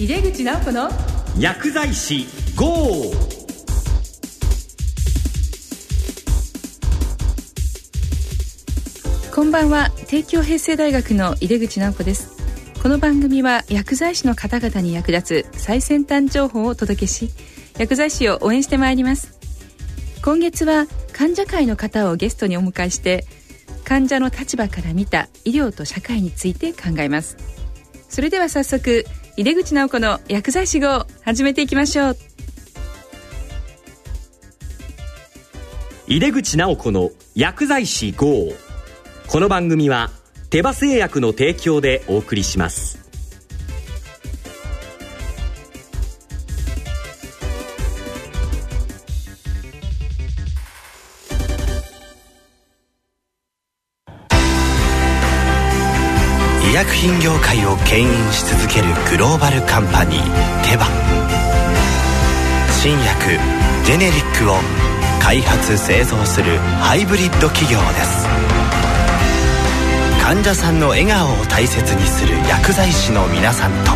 井出口直子の薬剤師 GO! こんばんは。帝京平成大学の井出口直子です。この番組は薬剤師の方々に役立つ最先端情報をお届けし薬剤師を応援してまいります。今月は患者会の方をゲストにお迎えして患者の立場から見た医療と社会について考えます。それでは早速井出口直子の薬剤師号始めていきましょう。井出口直子の薬剤師号。この番組は手羽製薬の提供でお送りします。を牽引し続けるグローバルカンパニーテバ。新薬ジェネリックを開発製造するハイブリッド企業です。患者さんの笑顔を大切にする薬剤師の皆さんと。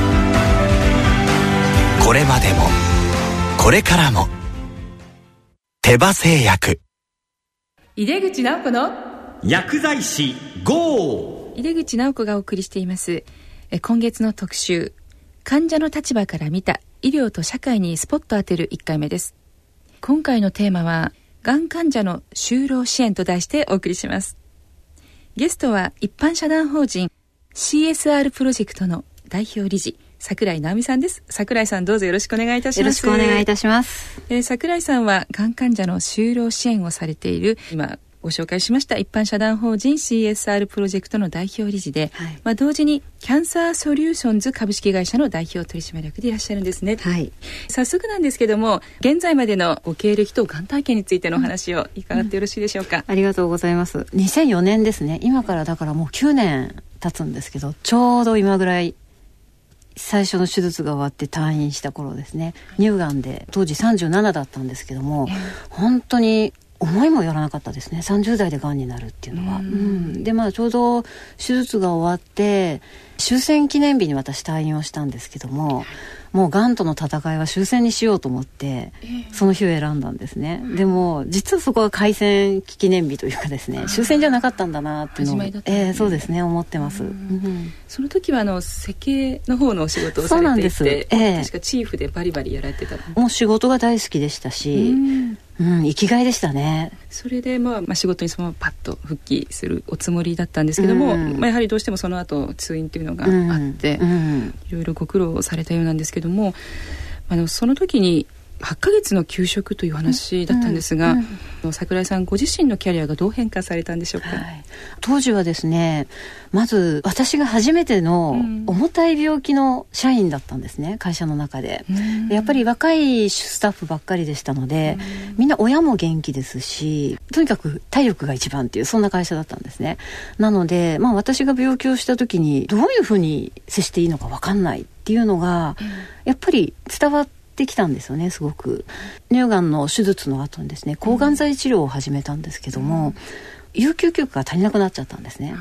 これまでもこれからも手羽製薬。井出口直子の薬剤師 GO! 井出口直子がお送りしています。え今月の特集患者の立場から見た医療と社会にスポット当てる1回目です。今回のテーマはがん患者の就労支援と題してお送りします。ゲストは一般社団法人 CSR プロジェクトの代表理事桜井直美さんです。桜井さんどうぞよろしくお願いいたします。よろしくお願いいたします。えー桜井さんはがん患者の就労支援をされている今ご紹介しました一般社団法人 CSR プロジェクトの代表理事で、はいまあ、同時にキャンサーソリューションズ株式会社の代表取締役でいらっしゃるんですね、はい。早速なんですけども現在までのご経歴とがん体験についてのお話を伺ってよろしいでしょうか、ありがとうございます。2004年ですね。今からだからもう9年経つんですけど、ちょうど今ぐらい、最初の手術が終わって退院した頃ですね。乳がんで、当時37だったんですけども、本当に思いもよらなかったですね。30代でがんになるっていうのは。うん。うん。で、まあちょうど手術が終わって、終戦記念日に私退院をしたんですけども、もうがんとの戦いは終戦にしようと思って、その日を選んだんですね。でも、実はそこは開戦記念日というかですね、終戦じゃなかったんだなっていうのを、ね。ええそうですね、思ってます。うん。その時はあの設計の方のお仕事をさそうなんれていて、です。ええ。確かチーフでバリバリやられてたもう仕事が大好きでしたし、うんうん、生きがいでしたね。それで、まあ、まあ仕事にそのままパッと復帰するおつもりだったんですけども、うん。まあ、やはりどうしてもその後通院というのがうんあって、うん。いろいろご苦労されたようなんですけどもあのその時に8ヶ月の休職という話だったんですが、うんうん桜井さんご自身のキャリアがどう変化されたんでしょうか、はい、当時はですねまず私が初めてのうん。重たい病気の社員だったんですね会社の中で。うん。やっぱり若いスタッフばっかりでしたので、みんな親も元気ですしとにかく体力が一番っていうそんな会社だったんですね。なので、まあ、私が病気をした時にどういうふうに接していいのか分かんないっていうのがやっぱり伝わってきたんですよねすごく。乳がんの手術の後にですね抗がん剤治療を始めたんですけども、有給休暇が足りなくなっちゃったんですね、ね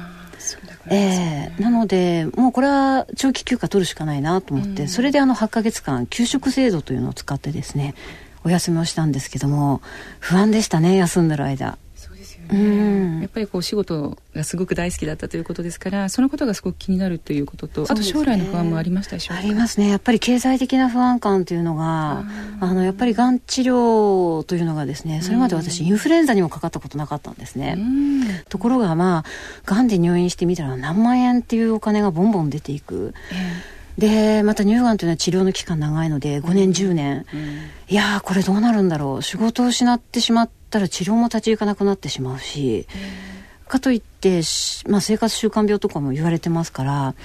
ええなのでもうこれは長期休暇取るしかないなと思って、うん。それであの8ヶ月間休職制度というのを使ってですねお休みをしたんですけども不安でしたね休んでる間やっぱりこうお仕事がすごく大好きだったということですからそのことがすごく気になるということと、あと将来の不安もありましたでしょうか？ありますね。やっぱり経済的な不安感というのがあのやっぱりがん治療というのがですねそれまで私インフルエンザにもかかったことなかったんですね、うん。ところがまあがんで入院してみたら何万円っていうお金がボンボン出ていく。でまた乳がんというのは治療の期間長いので5年10年、いやーこれどうなるんだろう。仕事を失ってしまったら治療も立ち行かなくなってしまうし、かといって、しまあ、生活習慣病とかも言われてますから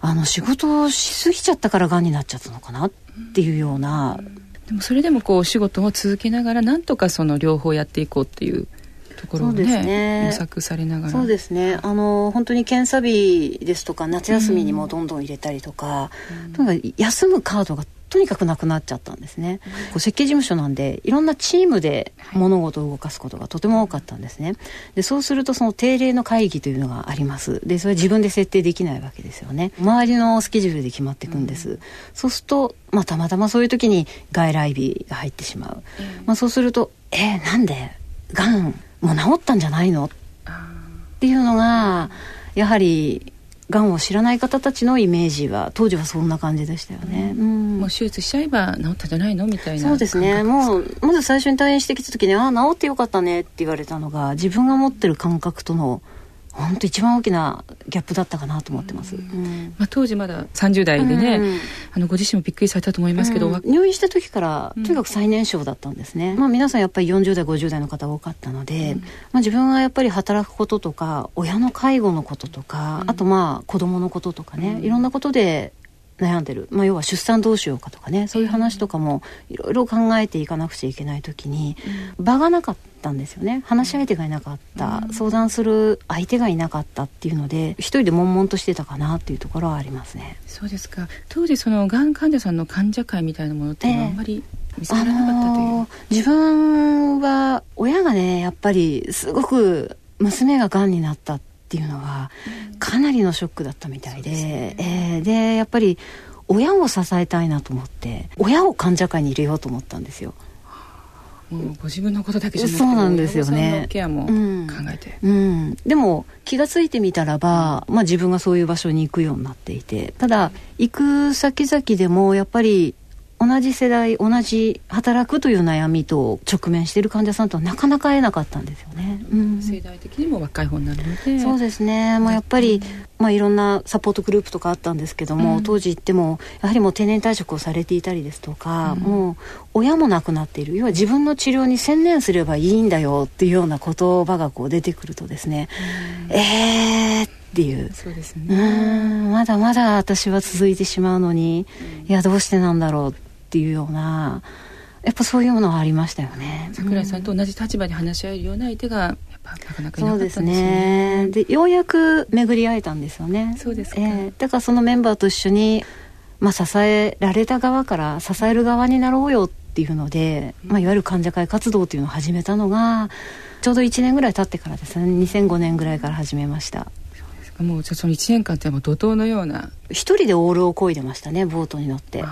あの仕事をしすぎちゃったからがんになっちゃったのかなっていうような、でもそれでもこうお仕事を続けながらなんとかその両方やっていこうっていうところをそうですね。ね模索されながら。そうですね。あの本当に検査日ですとか夏休みにもどんどん入れたりとか、とにかく休むカードがとにかくなくなっちゃったんですね、こう設計事務所なんでいろんなチームで物事を動かすことがとても多かったんですね。でそうするとその定例の会議というのがあります。でそれ自分で設定できないわけですよね。周りのスケジュールで決まっていくんです、うん、そうすると、まあ、たまたまそういう時に外来日が入ってしまう、うん、まあ、そうすると「えー、なんでがんもう治ったんじゃないの?」っていうのがやはりがんを知らない方たちのイメージは当時はそんな感じでしたよね、うん、もう手術しちゃえば治ったんじゃないのみたいなそうですね。もうまず最初に退院してきた時に「ああ治ってよかったね」って言われたのが自分が持ってる感覚との本当一番大きなギャップだったかなと思ってます、うん、まあ、当時まだ30代でね、うん、あのご自身もびっくりされたと思いますけど、うん、入院した時からとにかく最年少だったんですね、まあ、皆さんやっぱり40代50代の方多かったので、まあ、自分はやっぱり働くこととか親の介護のこととか、あとまあ子供のこととかね、いろんなことで悩んでる、まあ、要は出産どうしようかとかね。そういう話とかもいろいろ考えていかなくちゃいけない時に、場がなかったんですよね。話し相手がいなかった、うん、相談する相手がいなかったっていうので一人で悶々としてたかなっていうところはありますね。そうですか。当時そのがん患者さんの患者会みたいなものってあんまり見つからなかったという、えーあのー、自分は親がねやっぱりすごく娘ががんになったっていうのはかなりのショックだったみたいで、ね。えー、でやっぱり親を支えたいなと思って親を患者会に入れようと思ったんですよ。もうご自分のことだけじゃなくてそうなんですよね。ケアも考えて、うん、うん、でも気が付いてみたらば、まあ、自分がそういう場所に行くようになっていてただ行く先々でもやっぱり同じ世代同じ働くという悩みと直面している患者さんとはなかなか会えなかったんですよね、うん、世代的にも若い方になるので。そうですね、まあ、やっぱり、まあ、いろんなサポートグループとかあったんですけども、うん、当時行ってもやはりもう定年退職をされていたりですとか、うん、もう親も亡くなっている。要は自分の治療に専念すればいいんだよっていうような言葉がこう出てくるとですね、うん、えーっていう。そうですね。うん。まだまだ私は続いてしまうのに、いやどうしてなんだろうっていうようなやっぱそういうものはありましたよね。桜井さんと同じ立場で話し合えるような相手がやっぱなかなかいなかったんですね。で、ね、ようやく巡り会えたんですよね。そうですか、えー、だからそのメンバーと一緒に、まあ、支えられた側から支える側になろうよっていうので、まあ、いわゆる患者会活動っていうのを始めたのがちょうど1年ぐらい経ってからですね。2005年ぐらいから始めました。もうじゃその1年間ってもう怒涛のような。一人でオールを漕いでましたねボートに乗って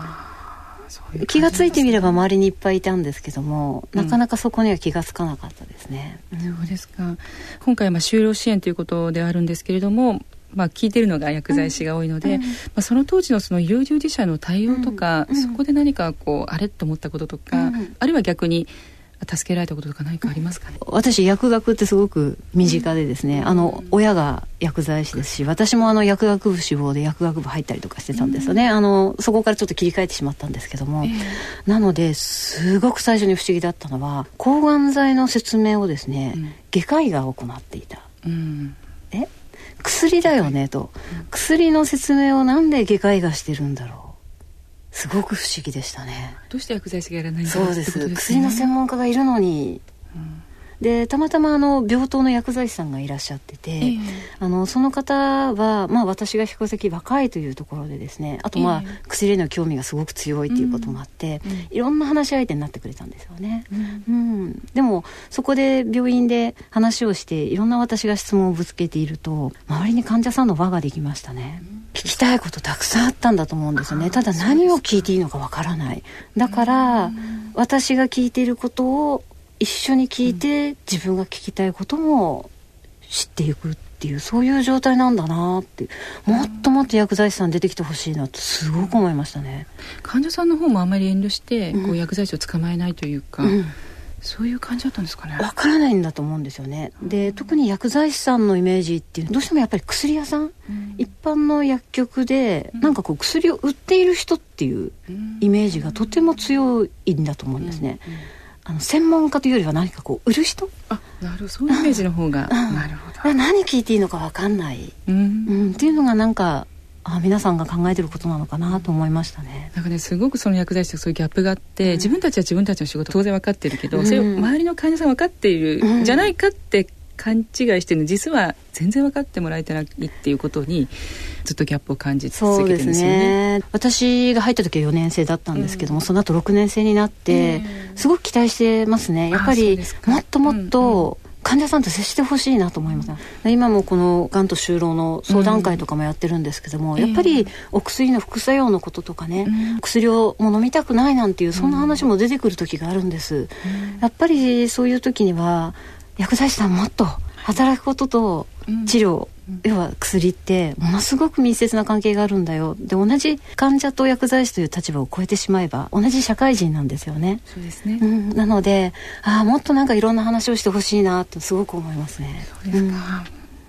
気が付いてみれば周りにいっぱいいたんですけども、なかなかそこには気が付かなかったですね。うん、そうですか。今回まあ就労支援ということであるんですけれどもまあ、聞いてるのが薬剤師が多いので、うん、まあ、その当時のその医療従事者の対応とか、うん、そこで何かこうあれと思ったこととか、あるいは逆に助けられたこととか何かありますかね？私薬学ってすごく身近でですね、うん、あの親が薬剤師ですし私もあの薬学部志望で薬学部入ったりとかしてたんですよね、うん、あのそこからちょっと切り替えてしまったんですけども、えー、なのですごく最初に不思議だったのは抗がん剤の説明をですね、うん、外科医が行っていた、え？薬だよねと、薬の説明をなんで外科医がしてるんだろうすごく不思議でしたね。どうして薬剤師がやらないんだそうです、ね、薬の専門家がいるのに、うんでたまたまあの病棟の薬剤師さんがいらっしゃってて、えー、あのその方は、まあ、私が比較的若いというところでですねあとまあ、えー、薬への興味がすごく強いということもあって、うん、いろんな話し相手になってくれたんですよね、うん、うん、でもそこで病院で話をしていろんな私が質問をぶつけていると周りに患者さんの輪ができましたね、聞きたいことたくさんあったんだと思うんですよね。ただ何を聞いていいのかわからない。だから、私が聞いていることを一緒に聞いて、自分が聞きたいことも知っていくっていうそういう状態なんだなってもっともっと薬剤師さん出てきてほしいなとすごく思いましたね。患者さんの方もあんまり遠慮して、こう薬剤師を捕まえないというか、うん。そういう感じだったんですかね。わからないんだと思うんですよね。で、特に薬剤師さんのイメージっていうどうしてもやっぱり薬屋さん、うん、一般の薬局で、うん、なんかこう薬を売っている人っていうイメージがとても強いんだと思うんですね。うんあの専門家というよりは何かこう売る人？あなるほど。そういうイメージの方が、うん、なるほど。何聞いていいのか分かんない、うん、うん、っていうのがなんかあ皆さんが考えてることなのかなと思いましたね。なんかねすごくその薬剤師とそういうギャップがあって、うん、自分たちは自分たちの仕事当然分かってるけど、うん、それを周りの患者さん分かっている、ん。じゃないかって勘違いしてるの実は全然分かってもらえてないっていうことにずっとギャップを感じ続けてるんですよね。ね。私が入った時は4年生だったんですけども、うん、その後6年生になって、すごく期待してますね。やっぱりもっともっと、患者さんと接してほしいなと思います、うん、今もこのがんと就労の相談会とかもやってるんですけども、うん、やっぱりお薬の副作用のこととかね、うん、薬をもう飲みたくないなんていうそんな話も出てくる時があるんです、やっぱりそういう時には薬剤師さんもっと働くことと治療、要は薬ってものすごく密接な関係があるんだよ。で同じ患者と薬剤師という立場を超えてしまえば同じ社会人なんですよね。そうですね、うん、なのでああもっとなんかいろんな話をしてほしいなとすごく思いますね。そうですか、うん、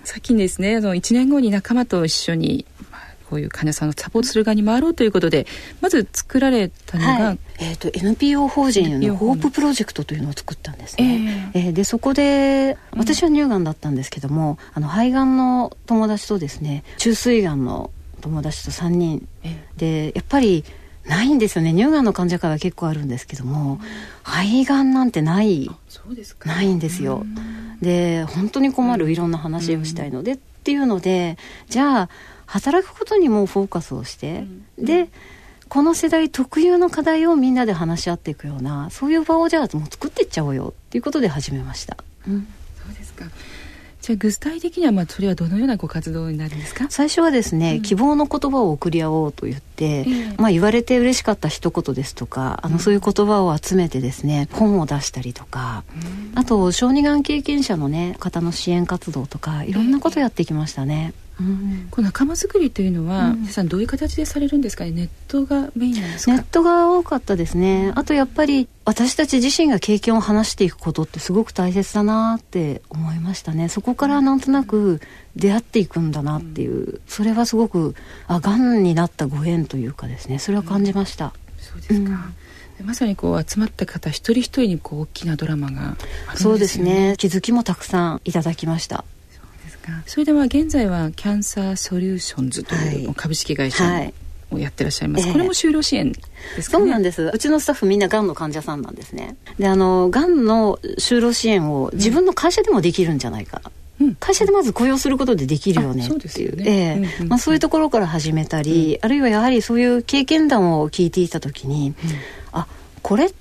さっきですねあの1年後に仲間と一緒にこういう患者さんをサポートする側に回ろうということでまず作られたのが、はい、えーと、NPO 法人のホーププロジェクトというのを作ったんですね。えー、えー、でそこで私は乳がんだったんですけども、うん、あの肺がんの友達とですね中膵がんの友達と3人、えー、でやっぱりないんですよね。乳がんの患者からは結構あるんですけども、肺がんなんてない。ないんですよ。で本当に困るいろんな話をしたいので、っていうのでじゃあ働くことにもフォーカスをして、うん、でこの世代特有の課題をみんなで話し合っていくようなそういう場をじゃあもう作っていっちゃおうよっていうことで始めました。うん、そうですか。じゃあ具体的にはまあそれはどのようなご活動になるんですか？最初はですね、うん、希望の言葉を送り合おうと言って、えー、まあ、言われて嬉しかった一言ですとかあの、そういう言葉を集めてですね本を出したりとか、うん、あと小児がん経験者のね方の支援活動とかいろんなことやってきましたね。えーうん、この仲間作りというのは、皆さんどういう形でされるんですかね？ネットがメインなんですか？ネットが多かったですね、あとやっぱり私たち自身が経験を話していくことってすごく大切だなって思いましたね。そこからなんとなく出会っていくんだなっていう、それはすごくあがんになったご縁というかですね。それは感じました、そうですか、まさにこう集まった方一人一人にこう大きなドラマが、ね、そうですね。気づきもたくさんいただきましたそれでは現在はキャンサーソリューションズという株式会社をやってらっしゃいます、はい、これも就労支援ですか、ね、そうなんです。うちのスタッフみんながんの患者さんなんですね。であのがんの就労支援を自分の会社でもできるんじゃないか、うん、会社でまず雇用することでできるよねっていう、ね、え。えまあ、そういうところから始めたり、うん、あるいはやはりそういう経験談を聞いていた時に、うん、あこれっ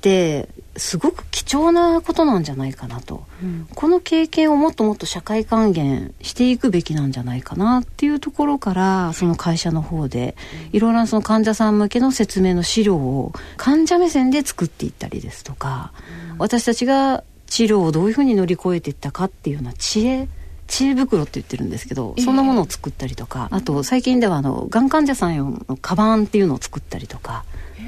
てすごく貴重なことなんじゃないかなと、うん、この経験をもっともっと社会還元していくべきなんじゃないかなっていうところからその会社の方でいろいろなその患者さん向けの説明の資料を患者目線で作っていったりですとか、うん、私たちが治療をどういうふうに乗り越えていったかっていうような知恵知恵袋って言ってるんですけど、そんなものを作ったりとか、あと最近ではあのがん患者さん用のカバンっていうのを作ったりとか、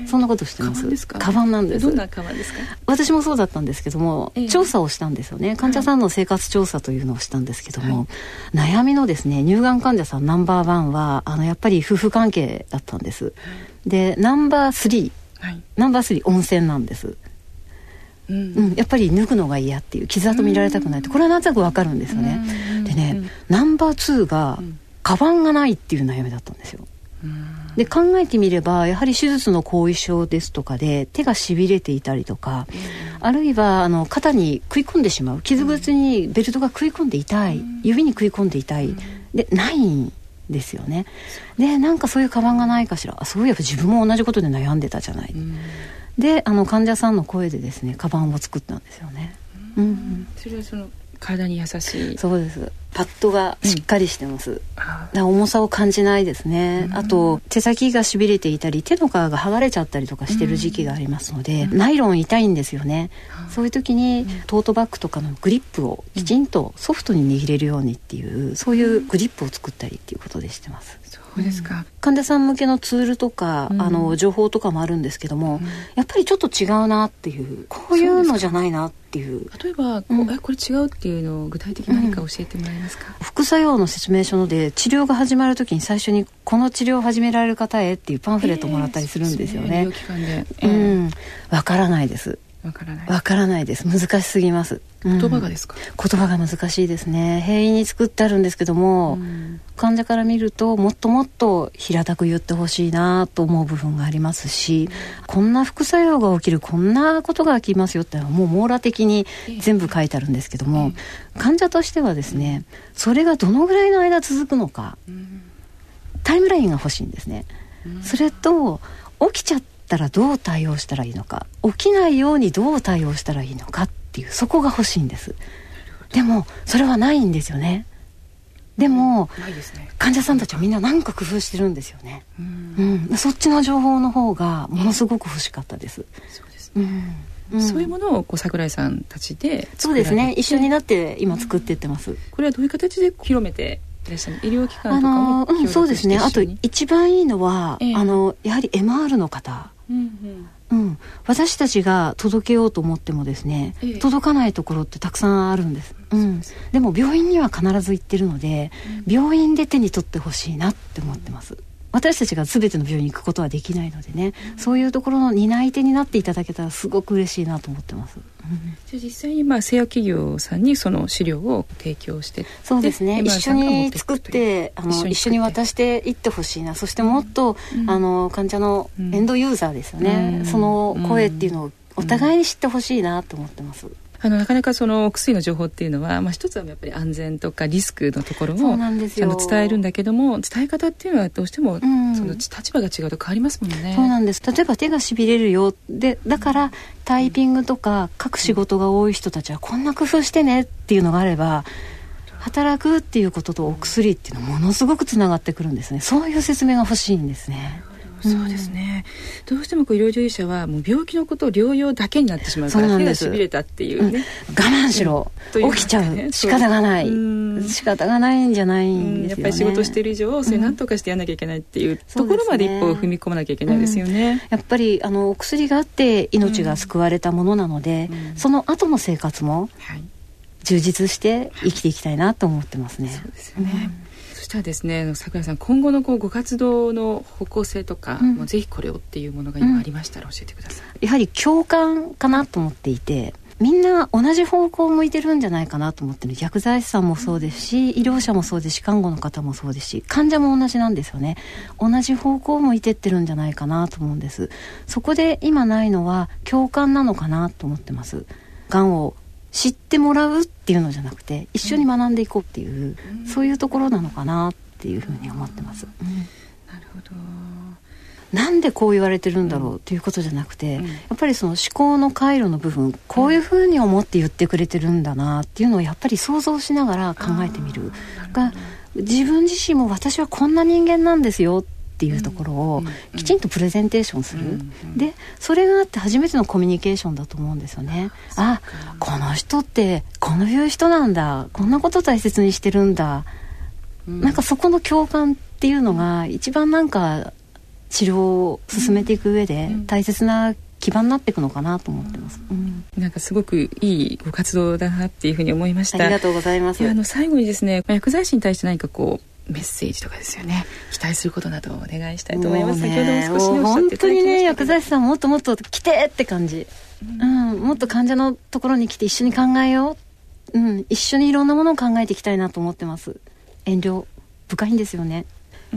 そんなことしてます？カバンなんです。どんなカバンですか？私もそうだったんですけども、えー、調査をしたんですよね。患者さんの生活調査というのをしたんですけども、はい、悩みのですね乳がん患者さんナンバーワンはあのやっぱり夫婦関係だったんです、でナンバースリー、はい、ナンバースリー温泉なんです。うん、うん、やっぱり脱ぐのが嫌っていう傷跡見られたくないってこれはなんとなくわかるんですよね。でねナンバーツーがカバンがないっていう悩みだったんですよで考えてみればやはり手術の後遺症ですとかで手がしびれていたりとか、うん、あるいはあの肩に食い込んでしまう傷口にベルトが食い込んで痛い、うん、指に食い込んで痛い、うん、でないんですよね。でなんかそういうカバンがないかしらそういえば自分も同じことで悩んでたじゃない、であの患者さんの声でですねカバンを作ったんですよね、うん。それはその体に優しい。そうです。パッドがしっかりしてます、うん、重さを感じないですね、うん、あと手先がしびれていたり手の皮が剥がれちゃったりとかしてる時期がありますので、うん、ナイロン痛いんですよね、そういう時にトートバッグとかのグリップをきちんとソフトに握れるようにっていうそういうグリップを作ったりっていうことでしてますそうですか、患者さん向けのツールとか、あの情報とかもあるんですけども、やっぱりちょっと違うなっていうこういうのじゃないなっていう。例えばこ,、うえこれ違うっていうのを具体的に何か教えてもらえますか、副作用の説明書で治療が始まる時に最初にこの治療を始められる方へっていうパンフレットもらったりするんですよね。えー、うん、わからないです。わからない。わからないです。難しすぎます。言葉がですか、言葉が難しいですね。平易に作ってあるんですけども、患者から見るともっともっと平たく言ってほしいなと思う部分がありますし、こんな副作用が起きるこんなことが起きますよってのはもう網羅的に全部書いてあるんですけども、患者としてはですねそれがどのぐらいの間続くのか、タイムラインが欲しいんですね。それと起きちゃったらどう対応したらいいのか起きないようにどう対応したらいいのかっていうそこが欲しいんです。でもそれはないんですよね。でも、ね、患者さんたちはみんな何か工夫してるんですよね、うん、うん、そっちの情報の方がものすごく欲しかったです、そうですね、うん、そういうものをこう桜井さんたちでそうですね。一緒になって今作っていってます、これはどういう形で広めて医療機関とかもうん、そうですね。あと一番いいのは、えー、あのやはり MR の方うんうん、私たちが届けようと思ってもですね、ええ、届かないところってたくさんあるんです、うん、でも病院には必ず行ってるので、うん、病院で手に取ってほしいなって思ってます、私たちが全ての病院に行くことはできないのでね、うん、そういうところの担い手になっていただけたらすごく嬉しいなと思ってます、じゃ実際にまあ製薬企業さんにその資料を提供してそうですね。一緒に作ってあの一緒に渡していってほしいな。そしてもっと、うん、あの患者のエンドユーザーですよね、その声っていうのをお互いに知ってほしいなと思ってます、あのなかなかその薬の情報っていうのは、まあ、一つはやっぱり安全とかリスクのところをちゃんと伝えるんだけども伝え方っていうのはどうしても、その立場が違うと変わりますもんね。そうなんです。例えば手がしびれるよ。でだからタイピングとか書く仕事が多い人たちはこんな工夫してねっていうのがあれば。働くっていうこととお薬っていうのはものすごくつながってくるんですね。そういう説明が欲しいんですねそうですね、どうしてもこう医療従事者はもう病気のことを療養だけになってしまうから手がしびれたっていうね、うん、我慢しろ、うん、起きちゃう。仕方がない。仕方がないんじゃないんですよ、ね、やっぱり仕事してる以上それ何とかしてやらなきゃいけないっていうところまで一歩踏み込まなきゃいけないですよね、やっぱりあのお薬があって命が救われたものなので、その後の生活も充実して生きていきたいなと思ってますね、そうですよね、したらですね。桜井さん今後のこうご活動の方向性とか、うん、もうぜひこれをっていうものが今ありましたら教えてください、うん、やはり共感かなと思っていてみんな同じ方向を向いてるんじゃないかなと思ってる。薬剤師さんもそうですし医療者もそうですし看護の方もそうですし患者も同じなんですよね。同じ方向を向いてってるんじゃないかなと思うんです。そこで今ないのは共感なのかなと思ってます。がんを知ってもらうっていうのじゃなくて一緒に学んでいこうっていう、うん、そういうところなのかなっていうふうに思ってます。うん、なるほど。なんでこう言われてるんだろうっていうことじゃなくて、うん、やっぱりその思考の回路の部分こういうふうに思って言ってくれてるんだなっていうのをやっぱり想像しながら考えてみるが自分自身も私はこんな人間なんですよっていうところをきちんとプレゼンテーションする、でそれがあって初めてのコミュニケーションだと思うんですよね。あこの人ってこのいう人なんだ。こんなこと大切にしてるんだ、うん、なんかそこの共感っていうのが一番なんか治療を進めていく上で大切な基盤になっていくのかなと思ってます、うん、なんかすごくいいご活動だなっていうふうに思いました。ありがとうございます。あの最後にですね薬剤師に対して何かこうメッセージとかですよね。期待することなどをお願いしたいと思います、先ほども少し本当にね薬剤師さんもっともっと来てって感じ、うん、うん、もっと患者のところに来て一緒に考えよう、うん、一緒にいろんなものを考えていきたいなと思ってます。遠慮深いんですよね。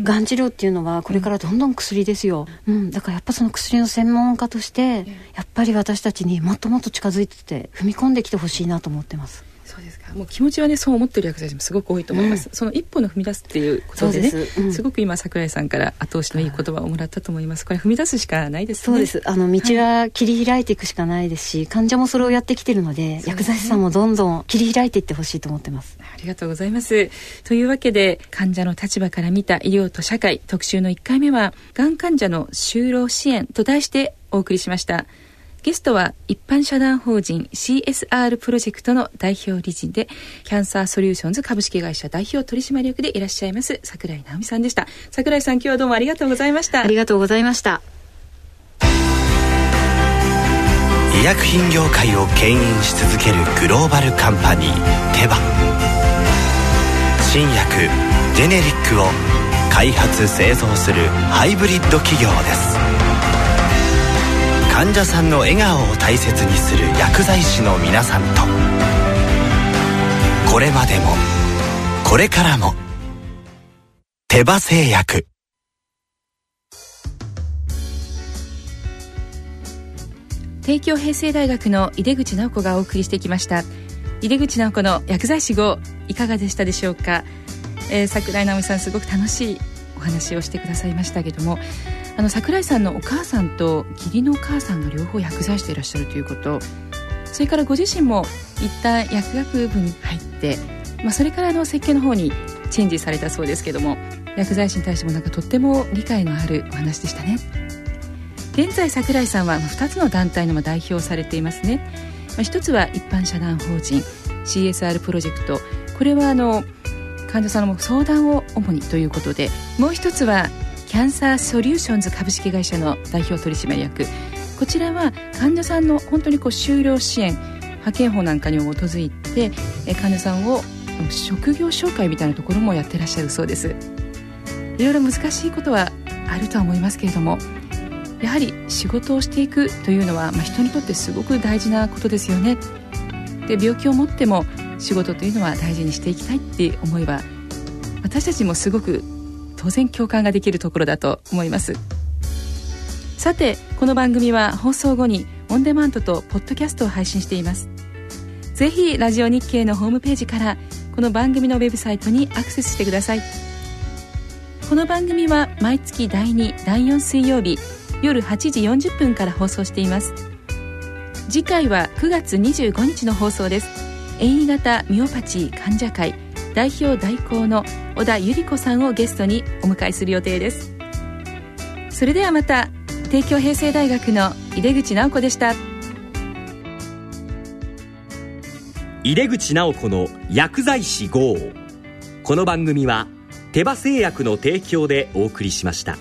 がん治療っていうのはこれからどんどん薬ですよ、うん、だからやっぱその薬の専門家としてやっぱり私たちにもっともっと近づいてて踏み込んできてほしいなと思ってますそうですか。もう気持ちはねそう思ってる薬剤師もすごく多いと思います、うん、その一歩の踏み出すっていうことでねす。うん、すごく今桜井さんから後押しのいい言葉をもらったと思います。これ踏み出すしかないですね。そうです。あの道は切り開いていくしかないですし、はい、患者もそれをやってきてるので、ね、薬剤師さんもどんどん切り開いていってほしいと思ってます。ありがとうございます。というわけで患者の立場から見た医療と社会特集の1回目はがん患者の就労支援と題してお送りしましたゲストは一般社団法人 CSR プロジェクトの代表理事でキャンサーソリューションズ株式会社代表取締役でいらっしゃいます桜井直美さんでした。桜井さん今日はどうもありがとうございました。ありがとうございました。医薬品業界を牽引し続けるグローバルカンパニーテバ。新薬ジェネリックを開発製造するハイブリッド企業です患者さんの笑顔を大切にする薬剤師の皆さんと。これまでもこれからも手羽製薬。帝京平成大学の井出口直子がお送りしてきました。井出口直子の薬剤師号いかがでしたでしょうか、えー、桜井直美さんすごく楽しいお話をしてくださいましたけどもあの桜井さんのお母さんと義理のお母さんが両方薬剤師でいらっしゃるということ。それからご自身も一旦薬学部に入って、まあ、それからの設計の方にチェンジされたそうですけども薬剤師に対してもなんかとっても理解のあるお話でしたね。現在桜井さんは2つの団体の代表されていますね、まあ、一つは一般社団法人 CSR プロジェクト。これはあの患者さんの相談を主にということでもう一つはキャンサーソリューションズ株式会社の代表取締役。こちらは患者さんの本当にこう就労支援派遣法なんかに基づいて患者さんを職業紹介みたいなところもやってらっしゃるそうです。いろいろ難しいことはあるとは思いますけれどもやはり仕事をしていくというのは、まあ、人にとってすごく大事なことですよね。で病気を持っても仕事というのは大事にしていきたいって思えば私たちもすごく当然共感ができるところだと思います。さてこの番組は放送後にオンデマンドとポッドキャストを配信しています。ぜひラジオ日経のホームページからこの番組のウェブサイトにアクセスしてください。この番組は毎月第2第4水曜日夜8時40分から放送しています。次回は9月25日の放送です。遠位型ミオパチー患者会代表代行の小田百合子さんをゲストにお迎えする予定です。それではまた帝京平成大学の井出口直子でした。井出口直子の薬剤師号。この番組は手羽製薬の提供でお送りしました。